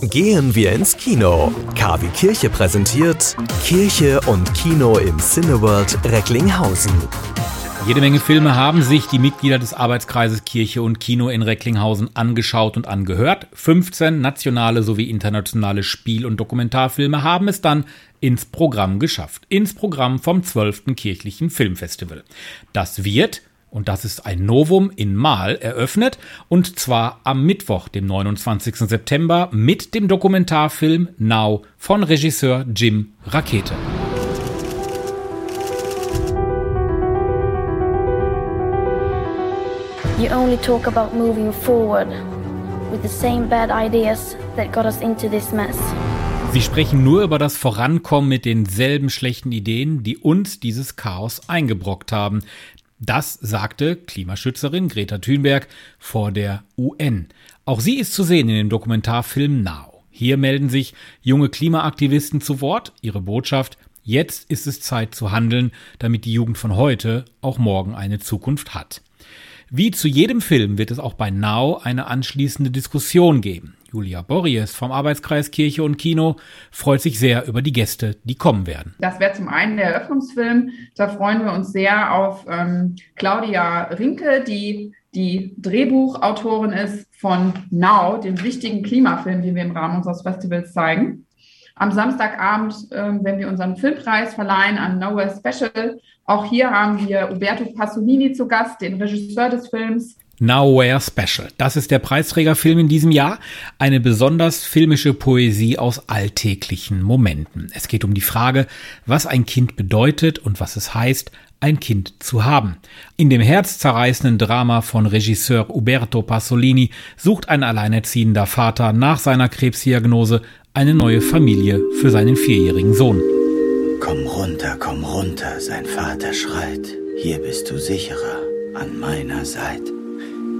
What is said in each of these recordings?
Gehen wir ins Kino. KW Kirche präsentiert Kirche und Kino im Cineworld Recklinghausen. Jede Menge Filme haben sich die Mitglieder des Arbeitskreises Kirche und Kino in Recklinghausen angeschaut und angehört. 15 nationale sowie internationale Spiel- und Dokumentarfilme haben es dann ins Programm geschafft. Ins Programm vom 12. kirchlichen Filmfestival. Das wird und das ist ein Novum in Mal eröffnet und zwar am Mittwoch, dem 29. September mit dem Dokumentarfilm Now von Regisseur Jim Rakete. You only talk about moving forward with the same bad ideas that got us into this mess. Sie sprechen nur über das Vorankommen mit denselben schlechten Ideen, die uns dieses Chaos eingebrockt haben. Das sagte Klimaschützerin Greta Thunberg vor der UN. Auch sie ist zu sehen in dem Dokumentarfilm Now. Hier melden sich junge Klimaaktivisten zu Wort. Ihre Botschaft, jetzt ist es Zeit zu handeln, damit die Jugend von heute auch morgen eine Zukunft hat. Wie zu jedem Film wird es auch bei Now eine anschließende Diskussion geben. Julia Borries vom Arbeitskreis Kirche und Kino freut sich sehr über die Gäste, die kommen werden. Das wäre zum einen der Eröffnungsfilm. Da freuen wir uns sehr auf ähm, Claudia Rinke, die die Drehbuchautorin ist von Now, dem wichtigen Klimafilm, den wir im Rahmen unseres Festivals zeigen. Am Samstagabend, äh, wenn wir unseren Filmpreis verleihen an Nowhere Special, auch hier haben wir Uberto Pasolini zu Gast, den Regisseur des Films. Nowhere Special. Das ist der Preisträgerfilm in diesem Jahr. Eine besonders filmische Poesie aus alltäglichen Momenten. Es geht um die Frage, was ein Kind bedeutet und was es heißt, ein Kind zu haben. In dem herzzerreißenden Drama von Regisseur Uberto Pasolini sucht ein alleinerziehender Vater nach seiner Krebsdiagnose eine neue Familie für seinen vierjährigen Sohn. Komm runter, komm runter, sein Vater schreit. Hier bist du sicherer, an meiner Seite.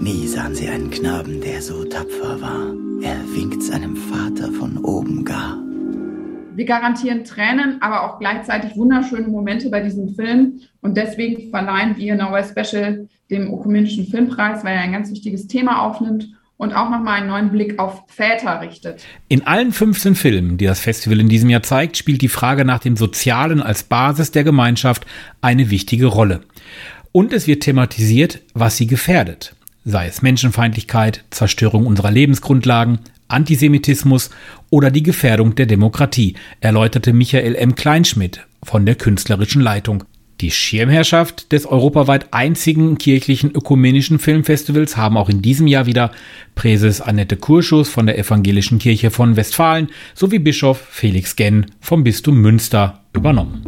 Nie sahen sie einen Knaben, der so tapfer war. Er winkt seinem Vater von oben gar. Wir garantieren Tränen, aber auch gleichzeitig wunderschöne Momente bei diesem Film. Und deswegen verleihen wir Nowhere Special dem Ökumenischen Filmpreis, weil er ein ganz wichtiges Thema aufnimmt und auch nochmal einen neuen Blick auf Väter richtet. In allen 15 Filmen, die das Festival in diesem Jahr zeigt, spielt die Frage nach dem Sozialen als Basis der Gemeinschaft eine wichtige Rolle. Und es wird thematisiert, was sie gefährdet sei es Menschenfeindlichkeit, Zerstörung unserer Lebensgrundlagen, Antisemitismus oder die Gefährdung der Demokratie, erläuterte Michael M. Kleinschmidt von der künstlerischen Leitung. Die Schirmherrschaft des europaweit einzigen kirchlichen ökumenischen Filmfestivals haben auch in diesem Jahr wieder Präses Annette Kurschus von der Evangelischen Kirche von Westfalen sowie Bischof Felix Genn vom Bistum Münster übernommen.